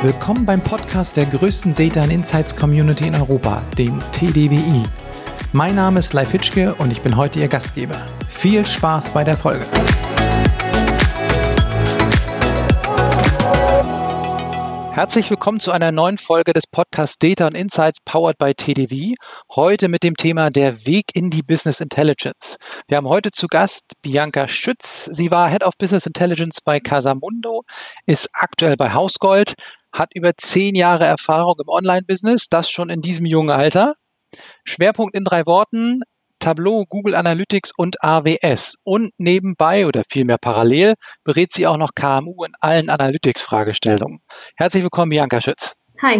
Willkommen beim Podcast der größten Data and Insights Community in Europa, dem TDWI. Mein Name ist Leif Hitschke und ich bin heute Ihr Gastgeber. Viel Spaß bei der Folge. Herzlich willkommen zu einer neuen Folge des Podcasts Data and Insights powered by TDV. Heute mit dem Thema der Weg in die Business Intelligence. Wir haben heute zu Gast Bianca Schütz. Sie war Head of Business Intelligence bei Casamundo, ist aktuell bei Hausgold, hat über zehn Jahre Erfahrung im Online-Business, das schon in diesem jungen Alter. Schwerpunkt in drei Worten, Tableau, Google Analytics und AWS. Und nebenbei oder vielmehr parallel berät sie auch noch KMU in allen Analytics-Fragestellungen. Herzlich willkommen, Bianca Schütz. Hi.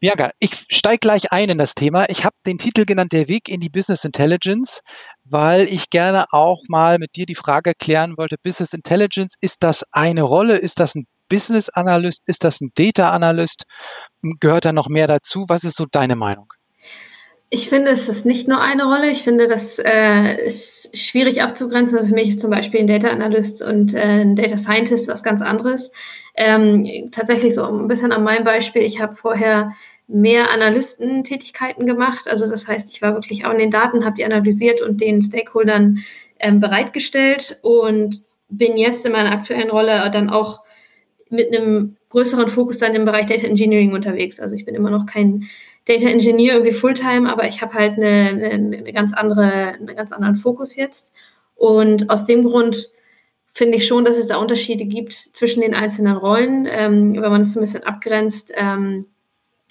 Bianca, ich steige gleich ein in das Thema. Ich habe den Titel genannt, der Weg in die Business Intelligence, weil ich gerne auch mal mit dir die Frage klären wollte, Business Intelligence, ist das eine Rolle? Ist das ein Business Analyst? Ist das ein Data Analyst? Gehört da noch mehr dazu? Was ist so deine Meinung? Ich finde, es ist nicht nur eine Rolle. Ich finde, das äh, ist schwierig abzugrenzen. Also für mich ist zum Beispiel ein Data Analyst und äh, ein Data Scientist was ganz anderes. Ähm, tatsächlich so ein bisschen an meinem Beispiel. Ich habe vorher mehr Analystentätigkeiten gemacht. Also das heißt, ich war wirklich auch in den Daten, habe die analysiert und den Stakeholdern ähm, bereitgestellt und bin jetzt in meiner aktuellen Rolle dann auch mit einem größeren Fokus dann im Bereich Data Engineering unterwegs. Also ich bin immer noch kein Data Engineer irgendwie Fulltime, aber ich habe halt eine, eine, eine, ganz andere, einen ganz anderen Fokus jetzt. Und aus dem Grund finde ich schon, dass es da Unterschiede gibt zwischen den einzelnen Rollen. Ähm, wenn man das ein bisschen abgrenzt, ähm,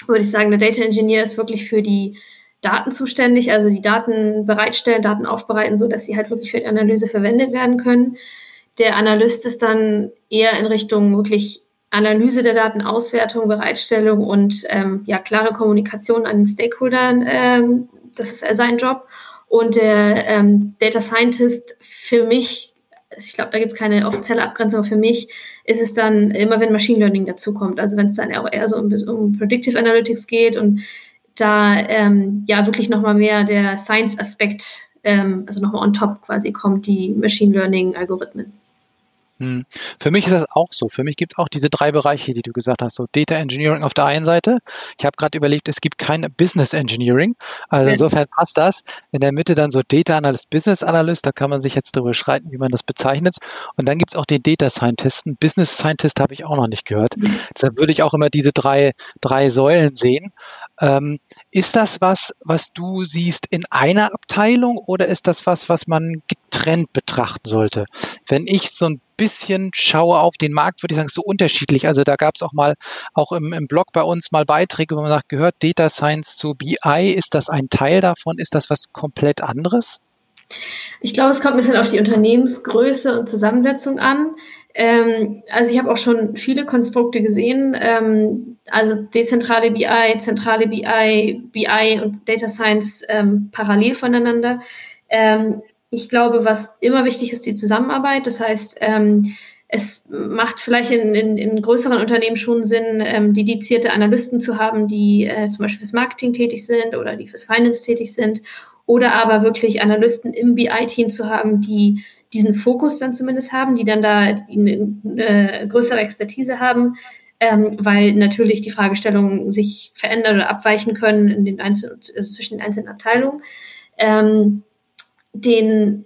würde ich sagen, der Data Engineer ist wirklich für die Daten zuständig, also die Daten bereitstellen, Daten aufbereiten, so dass sie halt wirklich für die Analyse verwendet werden können. Der Analyst ist dann eher in Richtung wirklich Analyse der Daten, Auswertung, Bereitstellung und ähm, ja, klare Kommunikation an den Stakeholdern. Ähm, das ist sein Job. Und der ähm, Data Scientist für mich, ich glaube, da gibt es keine offizielle Abgrenzung, aber für mich ist es dann immer, wenn Machine Learning dazukommt. Also wenn es dann auch eher so um, um Predictive Analytics geht und da ähm, ja wirklich nochmal mehr der Science-Aspekt, ähm, also nochmal on top quasi kommt, die Machine Learning-Algorithmen. Hm. Für mich ist das auch so. Für mich gibt es auch diese drei Bereiche, die du gesagt hast. So Data Engineering auf der einen Seite. Ich habe gerade überlegt, es gibt kein Business Engineering. Also insofern passt das. In der Mitte dann so Data Analyst, Business Analyst. Da kann man sich jetzt darüber schreiten, wie man das bezeichnet. Und dann gibt es auch den Data Scientisten. Business Scientist habe ich auch noch nicht gehört. Mhm. Deshalb würde ich auch immer diese drei, drei Säulen sehen. Ähm, ist das was, was du siehst in einer Abteilung oder ist das was, was man getrennt betrachten sollte? Wenn ich so ein bisschen schaue auf den Markt, würde ich sagen, so unterschiedlich. Also da gab es auch mal, auch im, im Blog bei uns mal Beiträge, wo man sagt, gehört Data Science zu BI? Ist das ein Teil davon? Ist das was komplett anderes? Ich glaube, es kommt ein bisschen auf die Unternehmensgröße und Zusammensetzung an. Ähm, also ich habe auch schon viele Konstrukte gesehen, ähm, also dezentrale BI, zentrale BI, BI und Data Science ähm, parallel voneinander. Ich glaube, was immer wichtig ist, die Zusammenarbeit. Das heißt, ähm, es macht vielleicht in, in, in, größeren Unternehmen schon Sinn, ähm, dedizierte Analysten zu haben, die äh, zum Beispiel fürs Marketing tätig sind oder die fürs Finance tätig sind. Oder aber wirklich Analysten im BI-Team zu haben, die diesen Fokus dann zumindest haben, die dann da eine, eine größere Expertise haben, ähm, weil natürlich die Fragestellungen sich verändern oder abweichen können den also zwischen den einzelnen Abteilungen. Ähm, den,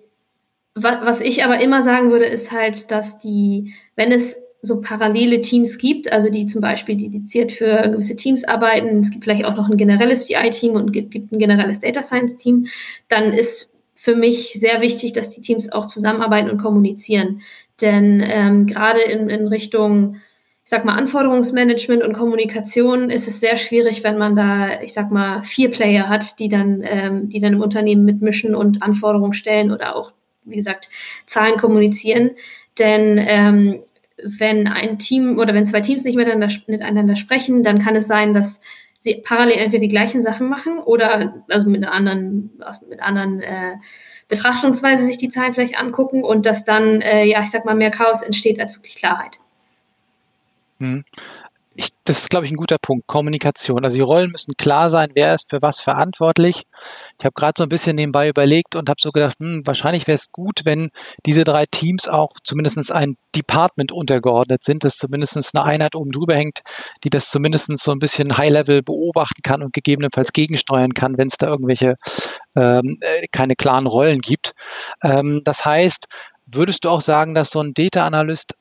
wa was ich aber immer sagen würde, ist halt, dass die, wenn es so parallele Teams gibt, also die zum Beispiel dediziert für gewisse Teams arbeiten, es gibt vielleicht auch noch ein generelles BI-Team und gibt ein generelles Data Science-Team, dann ist für mich sehr wichtig, dass die Teams auch zusammenarbeiten und kommunizieren. Denn ähm, gerade in, in Richtung, ich sag mal, Anforderungsmanagement und Kommunikation ist es sehr schwierig, wenn man da, ich sag mal, vier Player hat, die dann, ähm, die dann im Unternehmen mitmischen und Anforderungen stellen oder auch, wie gesagt, Zahlen kommunizieren. Denn ähm, wenn ein Team oder wenn zwei Teams nicht miteinander, miteinander sprechen, dann kann es sein, dass sie parallel entweder die gleichen Sachen machen oder also mit einer anderen, mit anderen äh, Betrachtungsweise sich die Zahlen vielleicht angucken und dass dann, äh, ja, ich sag mal, mehr Chaos entsteht als wirklich Klarheit. Hm. ich, das ist, glaube ich, ein guter Punkt. Kommunikation. Also die Rollen müssen klar sein, wer ist für was verantwortlich. Ich habe gerade so ein bisschen nebenbei überlegt und habe so gedacht, hm, wahrscheinlich wäre es gut, wenn diese drei Teams auch zumindest ein Department untergeordnet sind, dass zumindest eine Einheit oben drüber hängt, die das zumindest so ein bisschen High-Level beobachten kann und gegebenenfalls gegensteuern kann, wenn es da irgendwelche ähm, äh, keine klaren Rollen gibt. Ähm, das heißt, würdest du auch sagen, dass so ein Data Analyst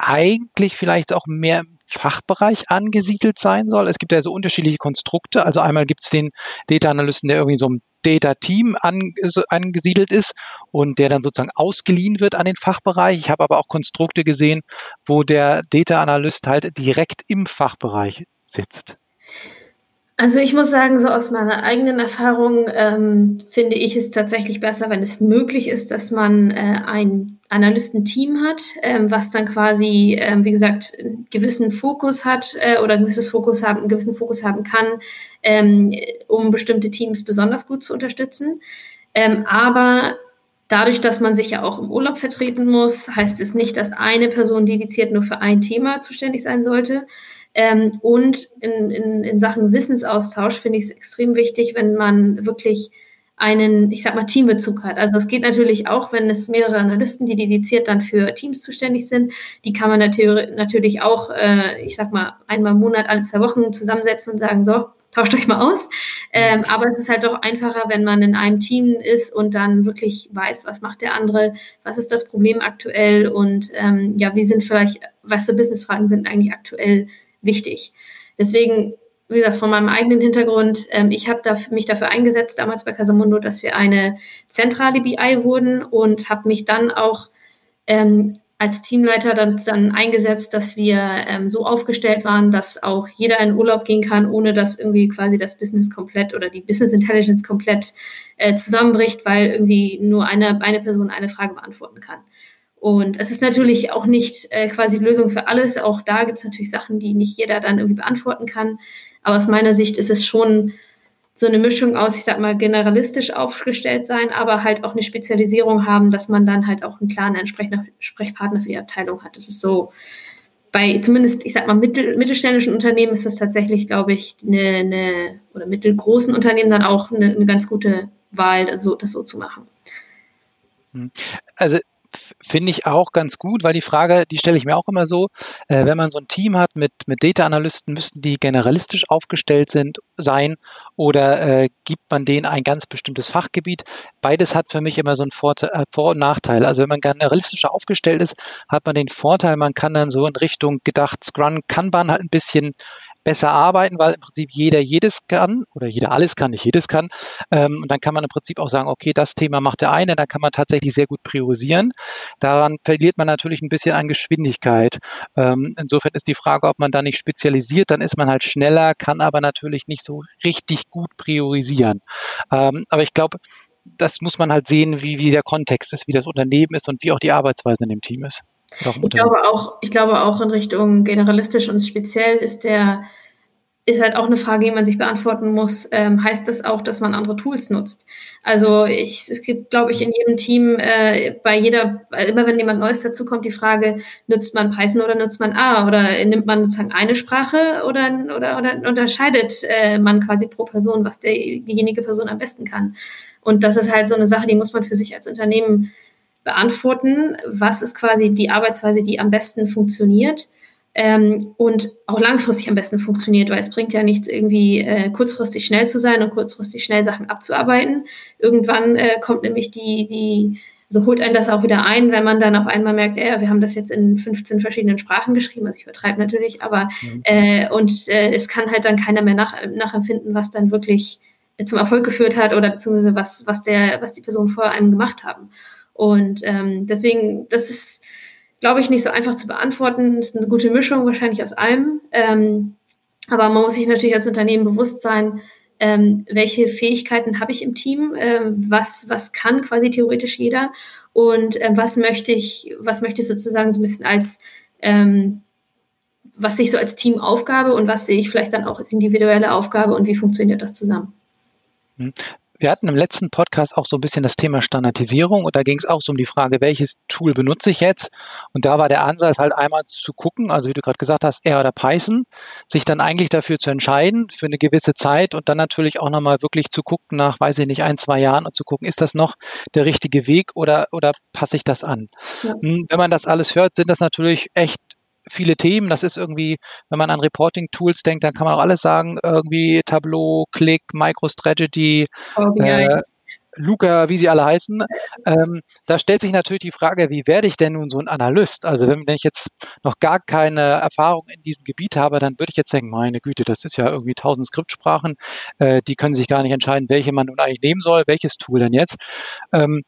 eigentlich vielleicht auch mehr Fachbereich angesiedelt sein soll. Es gibt ja so unterschiedliche Konstrukte. Also einmal gibt es den Data Analysten, der irgendwie so ein Data Team angesiedelt ist und der dann sozusagen ausgeliehen wird an den Fachbereich. Ich habe aber auch Konstrukte gesehen, wo der Data Analyst halt direkt im Fachbereich sitzt. Also ich muss sagen, so aus meiner eigenen Erfahrung ähm, finde ich es tatsächlich besser, wenn es möglich ist, dass man äh, ein Analystenteam hat, ähm, was dann quasi, ähm, wie gesagt, einen gewissen Fokus hat äh, oder ein gewisses Fokus haben, einen gewissen Fokus haben kann, ähm, um bestimmte Teams besonders gut zu unterstützen. Ähm, aber dadurch, dass man sich ja auch im Urlaub vertreten muss, heißt es nicht, dass eine Person dediziert nur für ein Thema zuständig sein sollte, ähm, und in, in, in Sachen Wissensaustausch finde ich es extrem wichtig, wenn man wirklich einen, ich sag mal, Teambezug hat. Also es geht natürlich auch, wenn es mehrere Analysten, die dediziert dann für Teams zuständig sind, die kann man natürlich auch, äh, ich sag mal, einmal im Monat, alle zwei Wochen zusammensetzen und sagen, so, tauscht euch mal aus. Ähm, aber es ist halt doch einfacher, wenn man in einem Team ist und dann wirklich weiß, was macht der andere, was ist das Problem aktuell und ähm, ja, wie sind vielleicht, was für Businessfragen sind eigentlich aktuell wichtig. Deswegen, wie gesagt, von meinem eigenen Hintergrund, ähm, ich habe da, mich dafür eingesetzt, damals bei Casamundo, dass wir eine zentrale BI wurden und habe mich dann auch ähm, als Teamleiter dann, dann eingesetzt, dass wir ähm, so aufgestellt waren, dass auch jeder in Urlaub gehen kann, ohne dass irgendwie quasi das Business komplett oder die Business Intelligence komplett äh, zusammenbricht, weil irgendwie nur eine, eine Person eine Frage beantworten kann. Und es ist natürlich auch nicht äh, quasi Lösung für alles. Auch da gibt es natürlich Sachen, die nicht jeder dann irgendwie beantworten kann. Aber aus meiner Sicht ist es schon so eine Mischung aus, ich sag mal, generalistisch aufgestellt sein, aber halt auch eine Spezialisierung haben, dass man dann halt auch einen klaren Sprechpartner für die Abteilung hat. Das ist so, bei zumindest, ich sag mal, mittel, mittelständischen Unternehmen ist das tatsächlich, glaube ich, eine, eine oder mittelgroßen Unternehmen dann auch eine, eine ganz gute Wahl, das so, das so zu machen. Hm. Also finde ich auch ganz gut, weil die Frage, die stelle ich mir auch immer so, äh, wenn man so ein Team hat mit, mit Data-Analysten, müssten die generalistisch aufgestellt sind, sein oder äh, gibt man denen ein ganz bestimmtes Fachgebiet? Beides hat für mich immer so einen Vorteil, äh, Vor- und Nachteil. Also wenn man generalistischer aufgestellt ist, hat man den Vorteil, man kann dann so in Richtung gedacht Scrum Kanban halt ein bisschen besser arbeiten, weil im Prinzip jeder jedes kann oder jeder alles kann, nicht jedes kann. Ähm, und dann kann man im Prinzip auch sagen, okay, das Thema macht der eine, dann kann man tatsächlich sehr gut priorisieren. Daran verliert man natürlich ein bisschen an Geschwindigkeit. Ähm, insofern ist die Frage, ob man da nicht spezialisiert, dann ist man halt schneller, kann aber natürlich nicht so richtig gut priorisieren. Ähm, aber ich glaube, das muss man halt sehen, wie, wie der Kontext ist, wie das Unternehmen ist und wie auch die Arbeitsweise in dem Team ist. Ich glaube auch, ich glaube auch in Richtung generalistisch und speziell ist der, ist halt auch eine Frage, die man sich beantworten muss. Ähm, heißt das auch, dass man andere Tools nutzt? Also ich, es gibt, glaube ich, in jedem Team, äh, bei jeder, immer wenn jemand Neues dazukommt, die Frage, nutzt man Python oder nutzt man A? Oder nimmt man sozusagen eine Sprache oder, oder, oder unterscheidet äh, man quasi pro Person, was der, diejenige Person am besten kann? Und das ist halt so eine Sache, die muss man für sich als Unternehmen beantworten, was ist quasi die Arbeitsweise, die am besten funktioniert ähm, und auch langfristig am besten funktioniert, weil es bringt ja nichts, irgendwie äh, kurzfristig schnell zu sein und kurzfristig schnell Sachen abzuarbeiten. Irgendwann äh, kommt nämlich die, die, also holt einen das auch wieder ein, wenn man dann auf einmal merkt, ja, wir haben das jetzt in 15 verschiedenen Sprachen geschrieben, also ich übertreibe natürlich, aber mhm. äh, und äh, es kann halt dann keiner mehr nach, nachempfinden, was dann wirklich zum Erfolg geführt hat oder beziehungsweise was, was der, was die Personen vor einem gemacht haben. Und ähm, deswegen, das ist, glaube ich, nicht so einfach zu beantworten. Das ist eine gute Mischung wahrscheinlich aus allem. Ähm, aber man muss sich natürlich als Unternehmen bewusst sein, ähm, welche Fähigkeiten habe ich im Team, ähm, was, was kann quasi theoretisch jeder und ähm, was möchte ich, was möchte ich sozusagen so ein bisschen als ähm, was sehe ich so als Teamaufgabe und was sehe ich vielleicht dann auch als individuelle Aufgabe und wie funktioniert das zusammen? Wir hatten im letzten Podcast auch so ein bisschen das Thema Standardisierung und da ging es auch so um die Frage, welches Tool benutze ich jetzt? Und da war der Ansatz halt einmal zu gucken, also wie du gerade gesagt hast, R oder Python, sich dann eigentlich dafür zu entscheiden für eine gewisse Zeit und dann natürlich auch nochmal wirklich zu gucken nach, weiß ich nicht, ein, zwei Jahren und zu gucken, ist das noch der richtige Weg oder, oder passe ich das an? Ja. Hm, wenn man das alles hört, sind das natürlich echt viele Themen. Das ist irgendwie, wenn man an Reporting-Tools denkt, dann kann man auch alles sagen, irgendwie Tableau, Click, MicroStrategy, äh, Luca, wie sie alle heißen. Ähm, da stellt sich natürlich die Frage, wie werde ich denn nun so ein Analyst? Also wenn, wenn ich jetzt noch gar keine Erfahrung in diesem Gebiet habe, dann würde ich jetzt denken, meine Güte, das ist ja irgendwie tausend Skriptsprachen, äh, die können sich gar nicht entscheiden, welche man nun eigentlich nehmen soll, welches Tool denn jetzt. Ähm,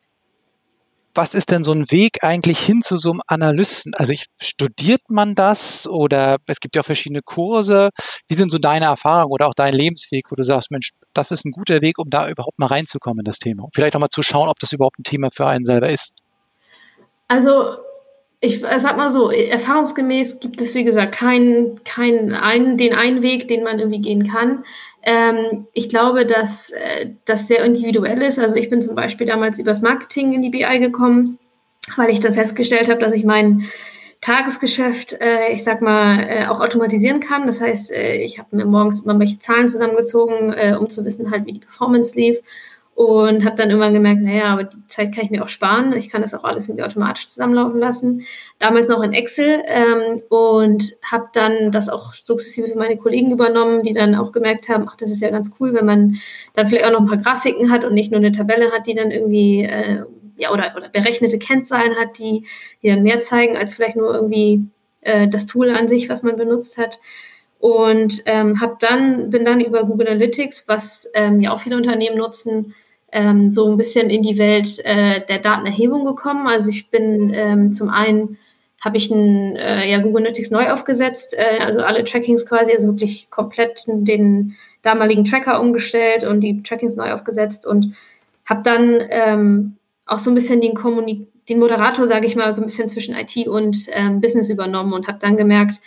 was ist denn so ein Weg eigentlich hin zu so einem Analysten? Also ich, studiert man das oder es gibt ja auch verschiedene Kurse. Wie sind so deine Erfahrungen oder auch dein Lebensweg, wo du sagst, Mensch, das ist ein guter Weg, um da überhaupt mal reinzukommen in das Thema? Vielleicht auch mal zu schauen, ob das überhaupt ein Thema für einen selber ist. Also ich sag mal so, erfahrungsgemäß gibt es, wie gesagt, keinen, keinen einen, den einen Weg, den man irgendwie gehen kann. Ähm, ich glaube, dass äh, das sehr individuell ist. Also ich bin zum Beispiel damals übers Marketing in die BI gekommen, weil ich dann festgestellt habe, dass ich mein Tagesgeschäft, äh, ich sag mal, äh, auch automatisieren kann. Das heißt, äh, ich habe mir morgens immer welche Zahlen zusammengezogen, äh, um zu wissen halt, wie die Performance lief und habe dann irgendwann gemerkt, naja, aber die Zeit kann ich mir auch sparen. Ich kann das auch alles irgendwie automatisch zusammenlaufen lassen. Damals noch in Excel ähm, und habe dann das auch sukzessive für meine Kollegen übernommen, die dann auch gemerkt haben, ach, das ist ja ganz cool, wenn man dann vielleicht auch noch ein paar Grafiken hat und nicht nur eine Tabelle hat, die dann irgendwie äh, ja oder, oder berechnete Kennzahlen hat, die, die dann mehr zeigen als vielleicht nur irgendwie äh, das Tool an sich, was man benutzt hat und ähm, habe dann bin dann über Google Analytics, was ähm, ja auch viele Unternehmen nutzen, ähm, so ein bisschen in die Welt äh, der Datenerhebung gekommen. Also ich bin ähm, zum einen habe ich ein, äh, ja, Google Analytics neu aufgesetzt, äh, also alle Trackings quasi, also wirklich komplett den damaligen Tracker umgestellt und die Trackings neu aufgesetzt und habe dann ähm, auch so ein bisschen den, Kommunik den Moderator, sage ich mal, so ein bisschen zwischen IT und ähm, Business übernommen und habe dann gemerkt,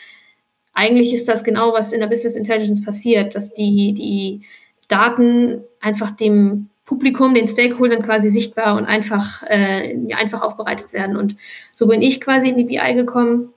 eigentlich ist das genau, was in der Business Intelligence passiert, dass die, die Daten einfach dem Publikum, den Stakeholdern quasi sichtbar und einfach, äh, einfach aufbereitet werden. Und so bin ich quasi in die BI gekommen.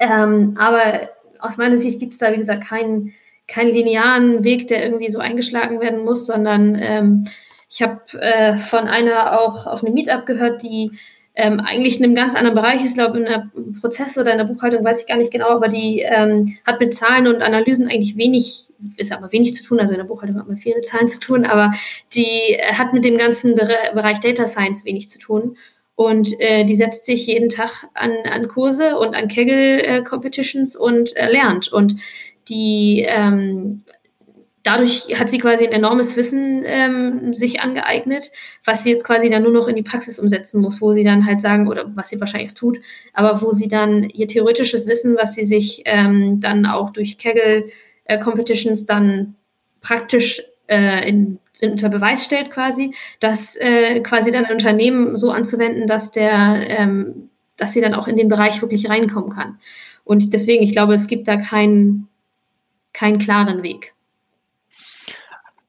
Ähm, aber aus meiner Sicht gibt es da, wie gesagt, keinen, keinen linearen Weg, der irgendwie so eingeschlagen werden muss, sondern ähm, ich habe äh, von einer auch auf einem Meetup gehört, die ähm, eigentlich in einem ganz anderen Bereich ist, glaube in der Prozess oder in der Buchhaltung, weiß ich gar nicht genau, aber die ähm, hat mit Zahlen und Analysen eigentlich wenig, ist aber wenig zu tun, also in der Buchhaltung hat man viele Zahlen zu tun, aber die äh, hat mit dem ganzen Bereich Data Science wenig zu tun. Und äh, die setzt sich jeden Tag an, an Kurse und an Kegel-Competitions äh, und äh, lernt. Und die ähm, dadurch hat sie quasi ein enormes Wissen ähm, sich angeeignet, was sie jetzt quasi dann nur noch in die Praxis umsetzen muss, wo sie dann halt sagen, oder was sie wahrscheinlich tut, aber wo sie dann ihr theoretisches Wissen, was sie sich ähm, dann auch durch Kegel-Competitions äh, dann praktisch äh, in, unter Beweis stellt quasi, das äh, quasi dann ein Unternehmen so anzuwenden, dass der, ähm, dass sie dann auch in den Bereich wirklich reinkommen kann. Und deswegen, ich glaube, es gibt da keinen, keinen klaren Weg.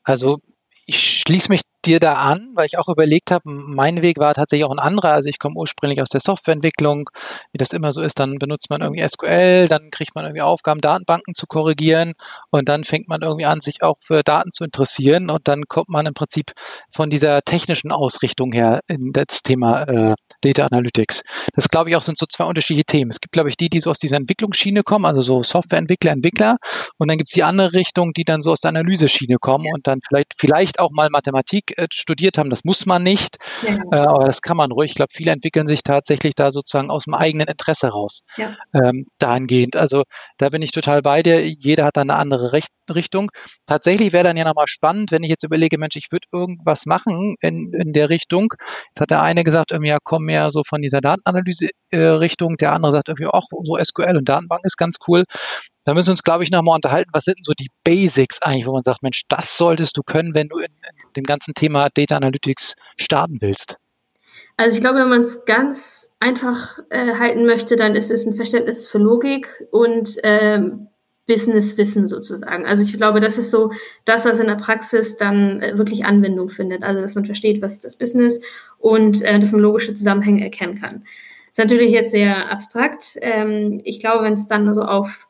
Also ich schließe mich dir da an, weil ich auch überlegt habe, mein Weg war tatsächlich auch ein anderer. Also ich komme ursprünglich aus der Softwareentwicklung. Wie das immer so ist, dann benutzt man irgendwie SQL, dann kriegt man irgendwie Aufgaben, Datenbanken zu korrigieren und dann fängt man irgendwie an, sich auch für Daten zu interessieren und dann kommt man im Prinzip von dieser technischen Ausrichtung her in das Thema äh, Data Analytics. Das glaube ich auch sind so zwei unterschiedliche Themen. Es gibt, glaube ich, die, die so aus dieser Entwicklungsschiene kommen, also so Softwareentwickler, Entwickler und dann gibt es die andere Richtung, die dann so aus der Analyseschiene kommen und dann vielleicht, vielleicht auch mal Mathematik studiert haben. Das muss man nicht, ja. äh, aber das kann man ruhig. Ich glaube, viele entwickeln sich tatsächlich da sozusagen aus dem eigenen Interesse raus ja. ähm, dahingehend. Also da bin ich total bei dir. Jeder hat da eine andere Recht Richtung. Tatsächlich wäre dann ja nochmal spannend, wenn ich jetzt überlege, Mensch, ich würde irgendwas machen in, in der Richtung. Jetzt hat der eine gesagt, irgendwie, ja, komm mehr so von dieser Datenanalyse-Richtung. Äh, der andere sagt irgendwie auch so SQL und Datenbank ist ganz cool. Da müssen wir uns, glaube ich, nochmal unterhalten, was sind denn so die Basics eigentlich, wo man sagt, Mensch, das solltest du können, wenn du in, in dem ganzen Thema Data Analytics starten willst. Also ich glaube, wenn man es ganz einfach äh, halten möchte, dann ist es ein Verständnis für Logik und ähm, Business-Wissen sozusagen. Also ich glaube, das ist so das, was in der Praxis dann äh, wirklich Anwendung findet. Also dass man versteht, was ist das Business und äh, dass man logische Zusammenhänge erkennen kann. Das ist natürlich jetzt sehr abstrakt. Ähm, ich glaube, wenn es dann so auf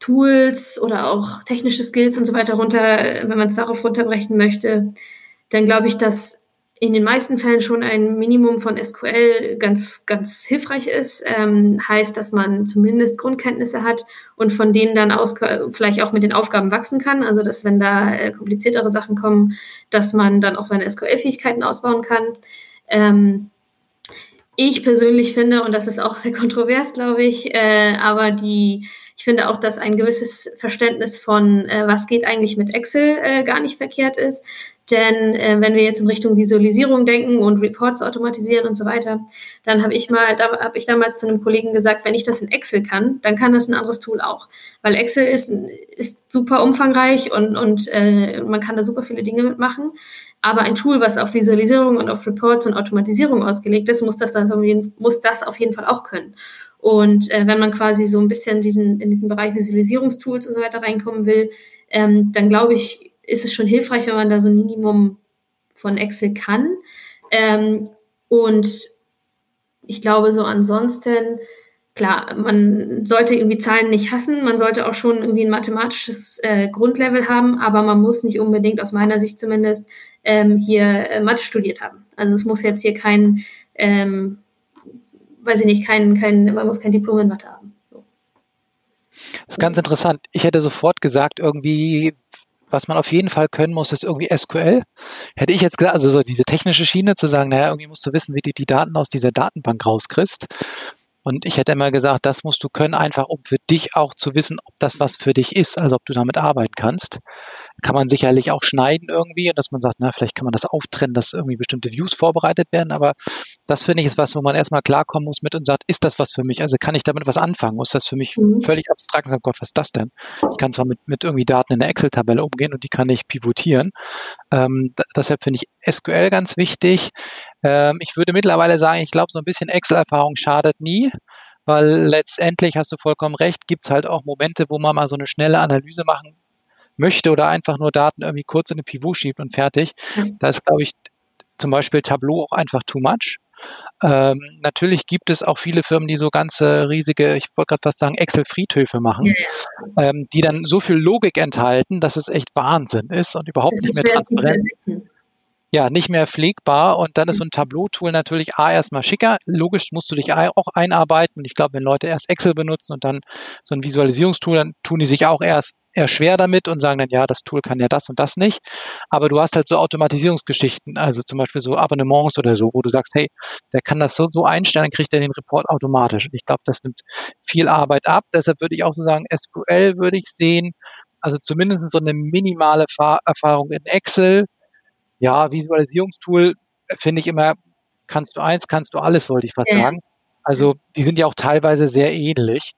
Tools oder auch technische Skills und so weiter runter, wenn man es darauf runterbrechen möchte, dann glaube ich, dass in den meisten Fällen schon ein Minimum von SQL ganz, ganz hilfreich ist. Ähm, heißt, dass man zumindest Grundkenntnisse hat und von denen dann aus vielleicht auch mit den Aufgaben wachsen kann. Also, dass wenn da äh, kompliziertere Sachen kommen, dass man dann auch seine SQL-Fähigkeiten ausbauen kann. Ähm, ich persönlich finde, und das ist auch sehr kontrovers, glaube ich, äh, aber die ich finde auch, dass ein gewisses Verständnis von, äh, was geht eigentlich mit Excel, äh, gar nicht verkehrt ist. Denn äh, wenn wir jetzt in Richtung Visualisierung denken und Reports automatisieren und so weiter, dann habe ich mal, da habe ich damals zu einem Kollegen gesagt, wenn ich das in Excel kann, dann kann das ein anderes Tool auch. Weil Excel ist, ist super umfangreich und, und äh, man kann da super viele Dinge mitmachen. Aber ein Tool, was auf Visualisierung und auf Reports und Automatisierung ausgelegt ist, muss das, dann, muss das auf jeden Fall auch können. Und äh, wenn man quasi so ein bisschen diesen, in diesen Bereich Visualisierungstools und so weiter reinkommen will, ähm, dann glaube ich, ist es schon hilfreich, wenn man da so ein Minimum von Excel kann. Ähm, und ich glaube, so ansonsten, klar, man sollte irgendwie Zahlen nicht hassen, man sollte auch schon irgendwie ein mathematisches äh, Grundlevel haben, aber man muss nicht unbedingt, aus meiner Sicht zumindest, ähm, hier äh, Mathe studiert haben. Also es muss jetzt hier kein ähm, weiß ich nicht, kein, kein, man muss kein Diplom in Mathe haben. So. Das ist ganz interessant. Ich hätte sofort gesagt, irgendwie, was man auf jeden Fall können muss, ist irgendwie SQL. Hätte ich jetzt gesagt, also so diese technische Schiene zu sagen, naja, irgendwie musst du wissen, wie du die Daten aus dieser Datenbank rauskriegst. Und ich hätte immer gesagt, das musst du können, einfach um für dich auch zu wissen, ob das was für dich ist, also ob du damit arbeiten kannst. Kann man sicherlich auch schneiden irgendwie, dass man sagt, na, vielleicht kann man das auftrennen, dass irgendwie bestimmte Views vorbereitet werden. Aber das finde ich ist was, wo man erstmal klarkommen muss mit und sagt, ist das was für mich? Also kann ich damit was anfangen? Muss das für mich mhm. völlig abstrakt sein? Gott, was ist das denn? Ich kann zwar mit, mit irgendwie Daten in der Excel-Tabelle umgehen und die kann ich pivotieren. Ähm, deshalb finde ich SQL ganz wichtig. Ähm, ich würde mittlerweile sagen, ich glaube, so ein bisschen Excel-Erfahrung schadet nie, weil letztendlich hast du vollkommen recht, gibt es halt auch Momente, wo man mal so eine schnelle Analyse machen möchte oder einfach nur Daten irgendwie kurz in eine Pivot schiebt und fertig. Mhm. Da ist, glaube ich, zum Beispiel Tableau auch einfach too much. Ähm, natürlich gibt es auch viele Firmen, die so ganze riesige, ich wollte gerade fast sagen, Excel-Friedhöfe machen, ja. ähm, die dann so viel Logik enthalten, dass es echt Wahnsinn ist und überhaupt das nicht mehr transparent ja, nicht mehr pflegbar und dann ist so ein Tableau-Tool natürlich A erstmal schicker. Logisch musst du dich auch einarbeiten und ich glaube, wenn Leute erst Excel benutzen und dann so ein Visualisierungstool, dann tun die sich auch erst eher schwer damit und sagen dann, ja, das Tool kann ja das und das nicht. Aber du hast halt so Automatisierungsgeschichten, also zum Beispiel so Abonnements oder so, wo du sagst, hey, der kann das so, so einstellen, dann kriegt er den Report automatisch. Und ich glaube, das nimmt viel Arbeit ab. Deshalb würde ich auch so sagen, SQL würde ich sehen, also zumindest so eine minimale Erfahrung in Excel, ja, Visualisierungstool äh, finde ich immer, kannst du eins, kannst du alles, wollte ich fast ja. sagen. Also die sind ja auch teilweise sehr ähnlich.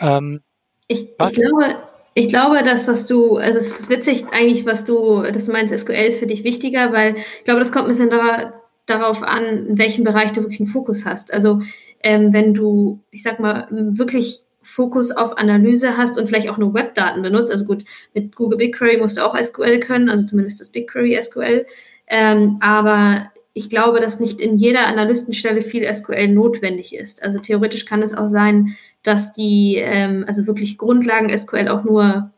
Ähm, ich, ich, glaube, ich glaube, das, was du, also es ist witzig eigentlich, was du, dass du meinst, SQL ist für dich wichtiger, weil ich glaube, das kommt ein bisschen da, darauf an, in welchem Bereich du wirklich einen Fokus hast. Also ähm, wenn du, ich sag mal, wirklich Fokus auf Analyse hast und vielleicht auch nur Webdaten benutzt, also gut, mit Google BigQuery musst du auch SQL können, also zumindest das BigQuery SQL, ähm, aber ich glaube, dass nicht in jeder Analystenstelle viel SQL notwendig ist. Also theoretisch kann es auch sein, dass die, ähm, also wirklich Grundlagen SQL auch nur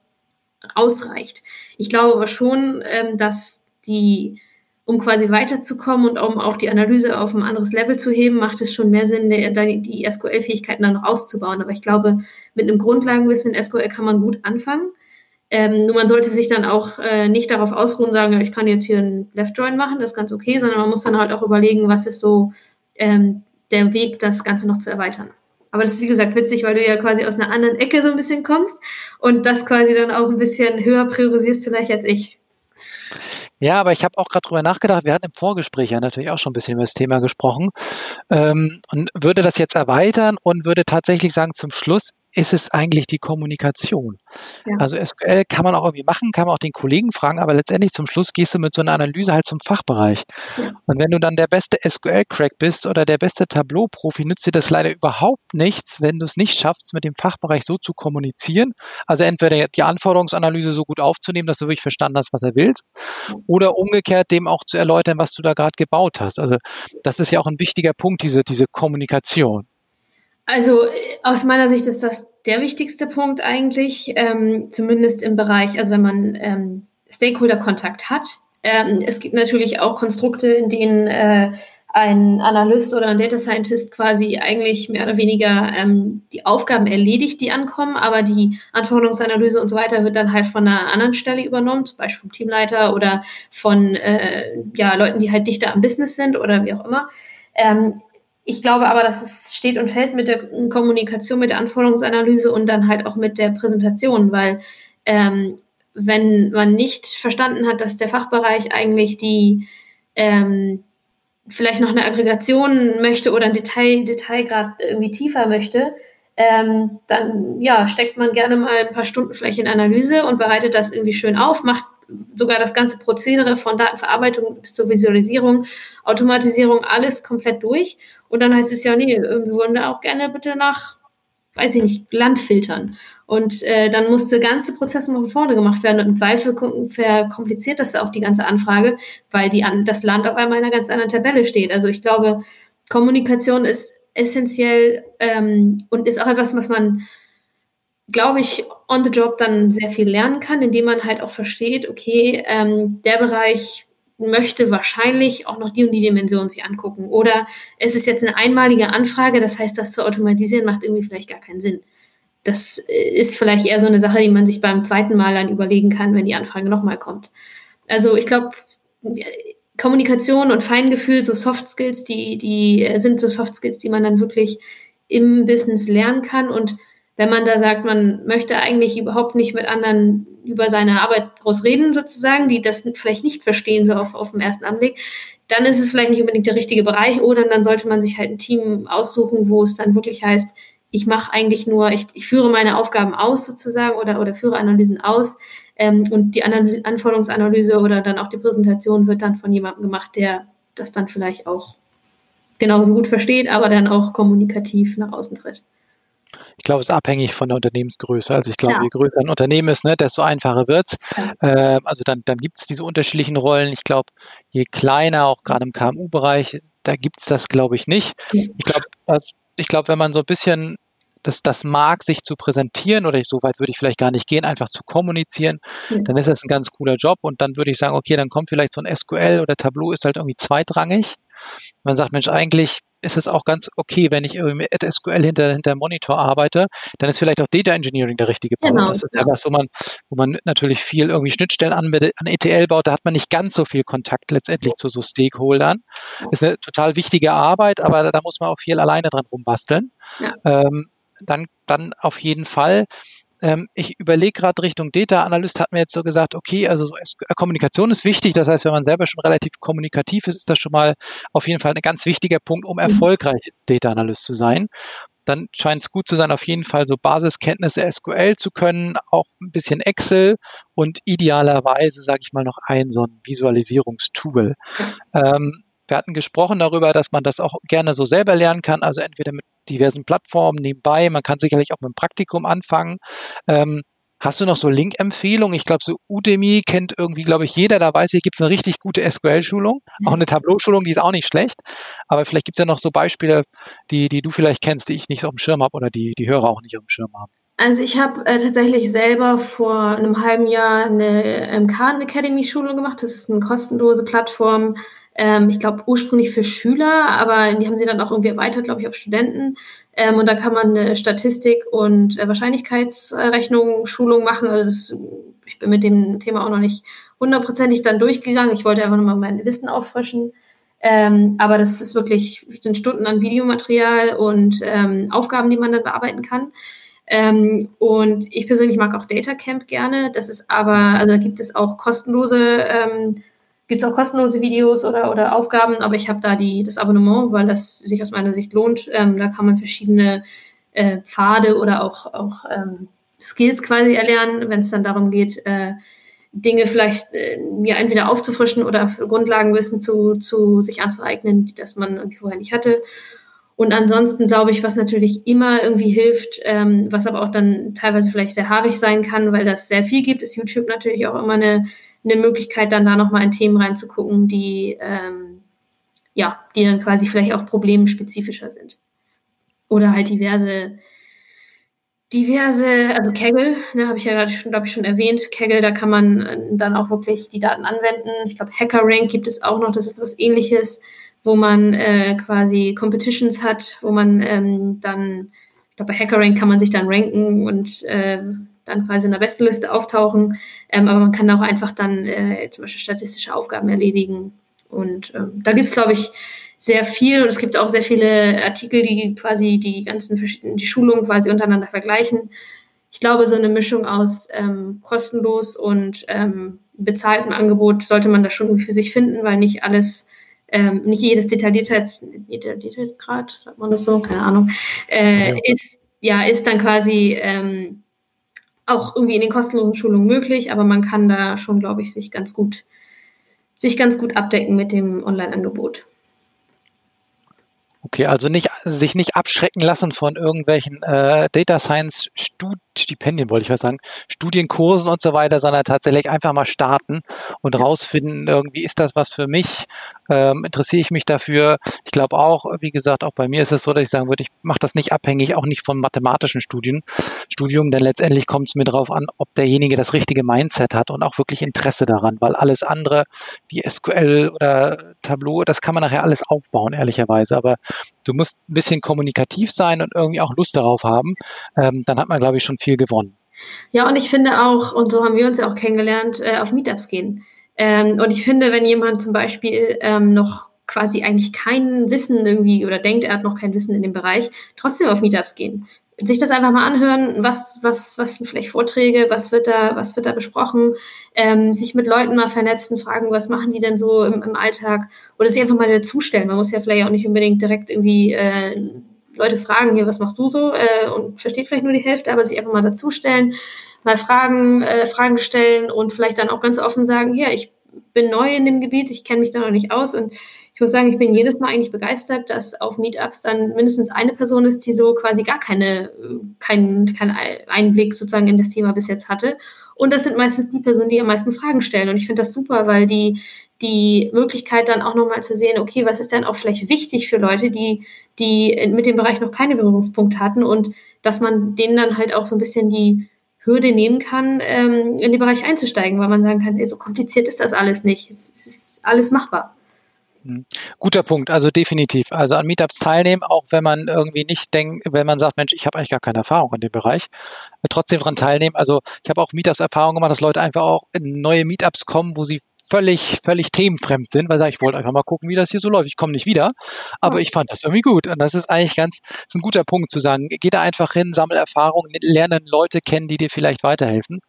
ausreicht. Ich glaube aber schon, ähm, dass die um quasi weiterzukommen und um auch die Analyse auf ein anderes Level zu heben, macht es schon mehr Sinn, die, SQL-Fähigkeiten dann noch auszubauen. Aber ich glaube, mit einem Grundlagenwissen in SQL kann man gut anfangen. Ähm, nur man sollte sich dann auch äh, nicht darauf ausruhen, sagen, ja, ich kann jetzt hier einen Left Join machen, das ist ganz okay, sondern man muss dann halt auch überlegen, was ist so ähm, der Weg, das Ganze noch zu erweitern. Aber das ist wie gesagt witzig, weil du ja quasi aus einer anderen Ecke so ein bisschen kommst und das quasi dann auch ein bisschen höher priorisierst vielleicht als ich. Ja, aber ich habe auch gerade drüber nachgedacht, wir hatten im Vorgespräch ja natürlich auch schon ein bisschen über das Thema gesprochen. Ähm, und würde das jetzt erweitern und würde tatsächlich sagen, zum Schluss ist es eigentlich die Kommunikation. Ja. Also SQL kann man auch irgendwie machen, kann man auch den Kollegen fragen, aber letztendlich zum Schluss gehst du mit so einer Analyse halt zum Fachbereich. Ja. Und wenn du dann der beste SQL-Crack bist oder der beste Tableau-Profi, nützt dir das leider überhaupt nichts, wenn du es nicht schaffst, mit dem Fachbereich so zu kommunizieren. Also entweder die Anforderungsanalyse so gut aufzunehmen, dass du wirklich verstanden hast, was er will, oder umgekehrt dem auch zu erläutern, was du da gerade gebaut hast. Also das ist ja auch ein wichtiger Punkt, diese, diese Kommunikation. Also aus meiner Sicht ist das der wichtigste Punkt eigentlich, ähm, zumindest im Bereich, also wenn man ähm, Stakeholder-Kontakt hat. Ähm, es gibt natürlich auch Konstrukte, in denen äh, ein Analyst oder ein Data Scientist quasi eigentlich mehr oder weniger ähm, die Aufgaben erledigt, die ankommen, aber die Anforderungsanalyse und so weiter wird dann halt von einer anderen Stelle übernommen, zum Beispiel vom Teamleiter oder von äh, ja, Leuten, die halt dichter am Business sind oder wie auch immer. Ähm, ich glaube aber, dass es steht und fällt mit der Kommunikation, mit der Anforderungsanalyse und dann halt auch mit der Präsentation, weil ähm, wenn man nicht verstanden hat, dass der Fachbereich eigentlich die ähm, vielleicht noch eine Aggregation möchte oder ein Detail, Detailgrad irgendwie tiefer möchte, ähm, dann ja, steckt man gerne mal ein paar Stunden vielleicht in Analyse und bereitet das irgendwie schön auf, macht sogar das ganze Prozedere von Datenverarbeitung bis zur Visualisierung, Automatisierung, alles komplett durch. Und dann heißt es ja, nee, wir wollen da auch gerne bitte nach, weiß ich nicht, Land filtern. Und äh, dann muss der ganze Prozess mal von vorne gemacht werden. Und im Zweifel verkompliziert das auch die ganze Anfrage, weil die, das Land auf einmal in einer ganz anderen Tabelle steht. Also ich glaube, Kommunikation ist essentiell ähm, und ist auch etwas, was man glaube ich, on the job dann sehr viel lernen kann, indem man halt auch versteht, okay, ähm, der Bereich möchte wahrscheinlich auch noch die und die Dimension sich angucken. Oder es ist jetzt eine einmalige Anfrage, das heißt, das zu automatisieren macht irgendwie vielleicht gar keinen Sinn. Das ist vielleicht eher so eine Sache, die man sich beim zweiten Mal dann überlegen kann, wenn die Anfrage nochmal kommt. Also ich glaube, Kommunikation und Feingefühl, so Soft Skills, die, die sind so Soft Skills, die man dann wirklich im Business lernen kann und wenn man da sagt, man möchte eigentlich überhaupt nicht mit anderen über seine Arbeit groß reden, sozusagen, die das vielleicht nicht verstehen, so auf, auf den ersten Anblick, dann ist es vielleicht nicht unbedingt der richtige Bereich oder dann sollte man sich halt ein Team aussuchen, wo es dann wirklich heißt, ich mache eigentlich nur, ich, ich führe meine Aufgaben aus sozusagen oder, oder führe Analysen aus ähm, und die Anal Anforderungsanalyse oder dann auch die Präsentation wird dann von jemandem gemacht, der das dann vielleicht auch genauso gut versteht, aber dann auch kommunikativ nach außen tritt. Ich glaube, es ist abhängig von der Unternehmensgröße. Also ich glaube, ja. je größer ein Unternehmen ist, ne, desto einfacher wird es. Äh, also dann, dann gibt es diese unterschiedlichen Rollen. Ich glaube, je kleiner, auch gerade im KMU-Bereich, da gibt es das, glaube ich, nicht. Ich glaube, ich glaube, wenn man so ein bisschen das, das mag, sich zu präsentieren oder so weit würde ich vielleicht gar nicht gehen, einfach zu kommunizieren, mhm. dann ist das ein ganz cooler Job und dann würde ich sagen, okay, dann kommt vielleicht so ein SQL oder Tableau ist halt irgendwie zweitrangig. Man sagt, Mensch, eigentlich ist es auch ganz okay, wenn ich irgendwie mit SQL hinter, hinter Monitor arbeite, dann ist vielleicht auch Data Engineering der richtige Punkt. Genau, das ist ja was, wo man, wo man natürlich viel irgendwie Schnittstellen an, an ETL baut, da hat man nicht ganz so viel Kontakt letztendlich zu so Stakeholdern. Ist eine total wichtige Arbeit, aber da, da muss man auch viel alleine dran rumbasteln. Ja. Ähm, dann, dann auf jeden Fall ähm, ich überlege gerade Richtung Data Analyst, hat mir jetzt so gesagt, okay, also so äh, Kommunikation ist wichtig. Das heißt, wenn man selber schon relativ kommunikativ ist, ist das schon mal auf jeden Fall ein ganz wichtiger Punkt, um mhm. erfolgreich Data Analyst zu sein. Dann scheint es gut zu sein, auf jeden Fall so Basiskenntnisse SQL zu können, auch ein bisschen Excel und idealerweise, sage ich mal, noch ein so ein Visualisierungstool. Ähm, wir hatten gesprochen darüber, dass man das auch gerne so selber lernen kann, also entweder mit diversen Plattformen nebenbei. Man kann sicherlich auch mit dem Praktikum anfangen. Ähm, Hast du noch so Link-Empfehlungen? Ich glaube, so Udemy kennt irgendwie, glaube ich, jeder. Da weiß ich, gibt es eine richtig gute SQL-Schulung. Auch eine Tableau-Schulung, die ist auch nicht schlecht. Aber vielleicht gibt es ja noch so Beispiele, die, die du vielleicht kennst, die ich nicht auf dem Schirm habe oder die die Hörer auch nicht auf dem Schirm haben. Also ich habe äh, tatsächlich selber vor einem halben Jahr eine ähm, Khan Academy Schulung gemacht. Das ist eine kostenlose Plattform, ähm, ich glaube ursprünglich für Schüler, aber die haben sie dann auch irgendwie erweitert, glaube ich, auf Studenten. Ähm, und da kann man eine Statistik und äh, Wahrscheinlichkeitsrechnung, Schulung machen. Also das, ich bin mit dem Thema auch noch nicht hundertprozentig dann durchgegangen. Ich wollte einfach nochmal mein Wissen auffrischen. Ähm, aber das ist wirklich, sind Stunden an Videomaterial und ähm, Aufgaben, die man dann bearbeiten kann. Ähm, und ich persönlich mag auch Data Camp gerne. Das ist aber, also da gibt es auch kostenlose ähm, Gibt es auch kostenlose Videos oder, oder Aufgaben, aber ich habe da die, das Abonnement, weil das sich aus meiner Sicht lohnt. Ähm, da kann man verschiedene äh, Pfade oder auch, auch ähm, Skills quasi erlernen, wenn es dann darum geht, äh, Dinge vielleicht äh, ja, entweder aufzufrischen oder Grundlagenwissen zu, zu sich anzueignen, die das man irgendwie vorher nicht hatte. Und ansonsten glaube ich, was natürlich immer irgendwie hilft, ähm, was aber auch dann teilweise vielleicht sehr haarig sein kann, weil das sehr viel gibt, ist YouTube natürlich auch immer eine, eine Möglichkeit, dann da nochmal in Themen reinzugucken, die, ähm, ja, die dann quasi vielleicht auch problemspezifischer sind. Oder halt diverse diverse, also Kaggle, ne, habe ich ja gerade schon, glaube ich, schon erwähnt. Kaggle, da kann man äh, dann auch wirklich die Daten anwenden. Ich glaube, HackerRank gibt es auch noch, das ist was ähnliches, wo man äh, quasi Competitions hat, wo man ähm, dann, ich glaube, bei HackerRank kann man sich dann ranken und äh, dann quasi in der Bestenliste auftauchen. Ähm, aber man kann auch einfach dann äh, zum Beispiel statistische Aufgaben erledigen. Und ähm, da gibt es, glaube ich, sehr viel und es gibt auch sehr viele Artikel, die quasi die ganzen die Schulungen quasi untereinander vergleichen. Ich glaube, so eine Mischung aus ähm, kostenlos und ähm, bezahltem Angebot sollte man da schon für sich finden, weil nicht alles, ähm, nicht jedes Detailliertheits, Detailliertheitsgrad, sagt man das so, keine Ahnung, äh, ja. ist ja ist dann quasi ähm, auch irgendwie in den kostenlosen Schulungen möglich, aber man kann da schon, glaube ich, sich ganz gut sich ganz gut abdecken mit dem Online-Angebot. Okay, also nicht, sich nicht abschrecken lassen von irgendwelchen äh, Data Science Stipendien, wollte ich was sagen, Studienkursen und so weiter, sondern tatsächlich einfach mal starten und rausfinden, irgendwie ist das was für mich, ähm, interessiere ich mich dafür. Ich glaube auch, wie gesagt, auch bei mir ist es so, dass ich sagen würde, ich mache das nicht abhängig, auch nicht vom mathematischen Studien, Studium, denn letztendlich kommt es mir darauf an, ob derjenige das richtige Mindset hat und auch wirklich Interesse daran, weil alles andere wie SQL oder Tableau, das kann man nachher alles aufbauen, ehrlicherweise, aber du musst ein bisschen kommunikativ sein und irgendwie auch Lust darauf haben, ähm, dann hat man, glaube ich, schon viel gewonnen. Ja, und ich finde auch, und so haben wir uns ja auch kennengelernt, äh, auf Meetups gehen. Ähm, und ich finde, wenn jemand zum Beispiel ähm, noch quasi eigentlich kein Wissen irgendwie oder denkt, er hat noch kein Wissen in dem Bereich, trotzdem auf Meetups gehen. Sich das einfach mal anhören, was, was, was sind vielleicht Vorträge, was wird da, was wird da besprochen, ähm, sich mit Leuten mal vernetzen, fragen, was machen die denn so im, im Alltag oder sich einfach mal dazustellen. Man muss ja vielleicht auch nicht unbedingt direkt irgendwie äh, Leute fragen, hier, was machst du so? Äh, und versteht vielleicht nur die Hälfte, aber sich einfach mal dazustellen mal Fragen, äh, Fragen stellen und vielleicht dann auch ganz offen sagen, ja, ich bin neu in dem Gebiet, ich kenne mich da noch nicht aus und ich muss sagen, ich bin jedes Mal eigentlich begeistert, dass auf Meetups dann mindestens eine Person ist, die so quasi gar keine, keinen kein Einblick sozusagen in das Thema bis jetzt hatte. Und das sind meistens die Personen, die am meisten Fragen stellen. Und ich finde das super, weil die, die Möglichkeit dann auch nochmal zu sehen, okay, was ist denn auch vielleicht wichtig für Leute, die, die mit dem Bereich noch keine Berührungspunkte hatten und dass man denen dann halt auch so ein bisschen die, Hürde nehmen kann, ähm, in den Bereich einzusteigen, weil man sagen kann, ey, so kompliziert ist das alles nicht. Es, es ist alles machbar. Hm. Guter Punkt, also definitiv. Also an Meetups teilnehmen, auch wenn man irgendwie nicht denkt, wenn man sagt, Mensch, ich habe eigentlich gar keine Erfahrung in dem Bereich, trotzdem daran teilnehmen. Also ich habe auch Meetups Erfahrung gemacht, dass Leute einfach auch in neue Meetups kommen, wo sie völlig, völlig themenfremd sind, weil ich wollte einfach mal gucken, wie das hier so läuft. Ich komme nicht wieder, aber ich fand das irgendwie gut. Und das ist eigentlich ganz ist ein guter Punkt zu sagen. Geh da einfach hin, sammle Erfahrungen, lernen Leute kennen, die dir vielleicht weiterhelfen.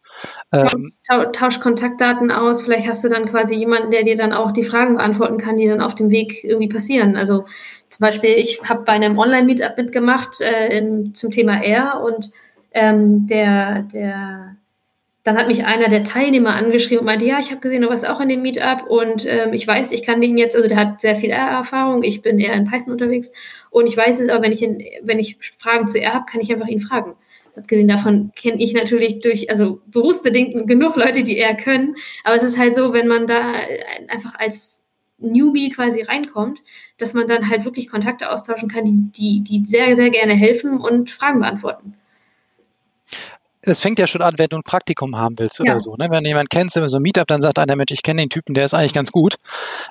Ähm, tausch Kontaktdaten aus, vielleicht hast du dann quasi jemanden, der dir dann auch die Fragen beantworten kann, die dann auf dem Weg irgendwie passieren. Also zum Beispiel, ich habe bei einem Online-Meetup mitgemacht äh, in, zum Thema R und ähm, der, der dann hat mich einer der Teilnehmer angeschrieben und meinte, ja, ich habe gesehen, du warst auch in dem Meetup und ähm, ich weiß, ich kann den jetzt, also der hat sehr viel R-Erfahrung, ich bin eher in Python unterwegs und ich weiß es, aber wenn ich, in, wenn ich Fragen zu R habe, kann ich einfach ihn fragen. Abgesehen davon kenne ich natürlich durch, also berufsbedingt genug Leute, die R können, aber es ist halt so, wenn man da einfach als Newbie quasi reinkommt, dass man dann halt wirklich Kontakte austauschen kann, die, die, die sehr, sehr gerne helfen und Fragen beantworten es fängt ja schon an, wenn du ein Praktikum haben willst ja. oder so. Ne? Wenn jemand kennst, wenn so ein Meetup, dann sagt einer Mensch, ich kenne den Typen, der ist eigentlich ganz gut.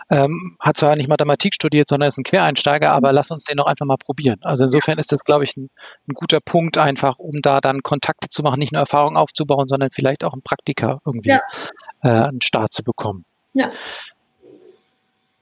Ähm, hat zwar nicht Mathematik studiert, sondern ist ein Quereinsteiger, aber mhm. lass uns den doch einfach mal probieren. Also insofern ist das, glaube ich, ein, ein, guter Punkt einfach, um da dann Kontakte zu machen, nicht nur Erfahrung aufzubauen, sondern vielleicht auch ein Praktika irgendwie ja. äh, einen Start zu bekommen. Ja.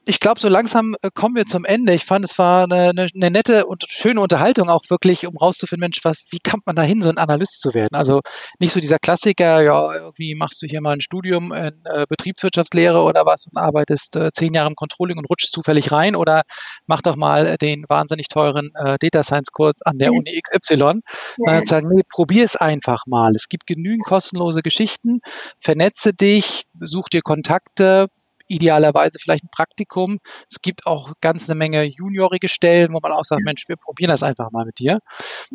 Ich glaube, so langsam äh, kommen wir zum Ende. Ich fand, es war eine, eine, eine, nette und schöne Unterhaltung auch wirklich, um rauszufinden, Mensch, was, wie kommt man dahin, so ein Analyst zu werden? Also nicht so dieser Klassiker, ja, irgendwie machst du hier mal ein Studium in äh, Betriebswirtschaftslehre oder was und arbeitest äh, zehn Jahre im Controlling und rutschst zufällig rein oder mach doch mal den wahnsinnig teuren äh, Data Science Kurs an der Uni XY. Ja. Äh, sagen, nee, probier es einfach mal. Es gibt genügend kostenlose Geschichten. Vernetze dich, such dir Kontakte, idealerweise vielleicht ein Praktikum. Es gibt auch ganz eine Menge juniorige Stellen, wo man auch sagt, Mensch, wir probieren das einfach mal mit dir.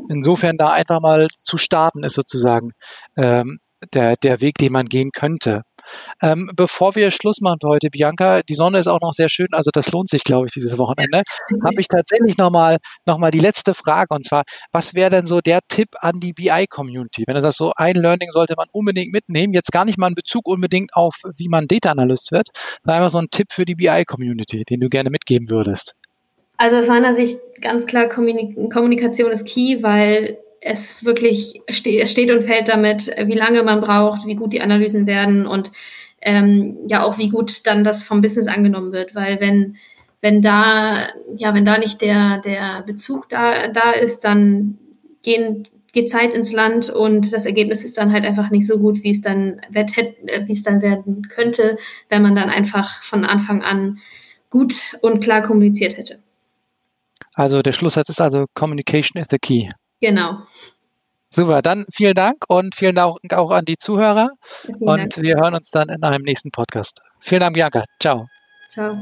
Insofern da einfach mal zu starten ist sozusagen ähm, der, der Weg, den man gehen könnte. Ähm, bevor wir Schluss machen heute, Bianca, die Sonne ist auch noch sehr schön, also das lohnt sich, glaube ich, dieses Wochenende. Habe ich tatsächlich nochmal noch mal die letzte Frage und zwar, was wäre denn so der Tipp an die BI-Community? Wenn du sagst, so ein Learning sollte man unbedingt mitnehmen, jetzt gar nicht mal einen Bezug unbedingt auf, wie man Data Analyst wird, sondern einfach so ein Tipp für die BI-Community, den du gerne mitgeben würdest. Also aus meiner Sicht ganz klar Kommunikation ist key, weil es wirklich ste steht und fällt damit, wie lange man braucht, wie gut die Analysen werden und ähm, ja auch wie gut dann das vom Business angenommen wird, weil wenn wenn da ja wenn da nicht der der Bezug da da ist, dann gehen geht Zeit ins Land und das Ergebnis ist dann halt einfach nicht so gut, wie es dann wird, wie es dann werden könnte, wenn man dann einfach von Anfang an gut und klar kommuniziert hätte. Also der Schlusssatz ist also Communication is the key. Genau. Super, dann vielen Dank und vielen Dank auch an die Zuhörer. Vielen und Dank. wir hören uns dann in einem nächsten Podcast. Vielen Dank, Bianca. Ciao. Ciao.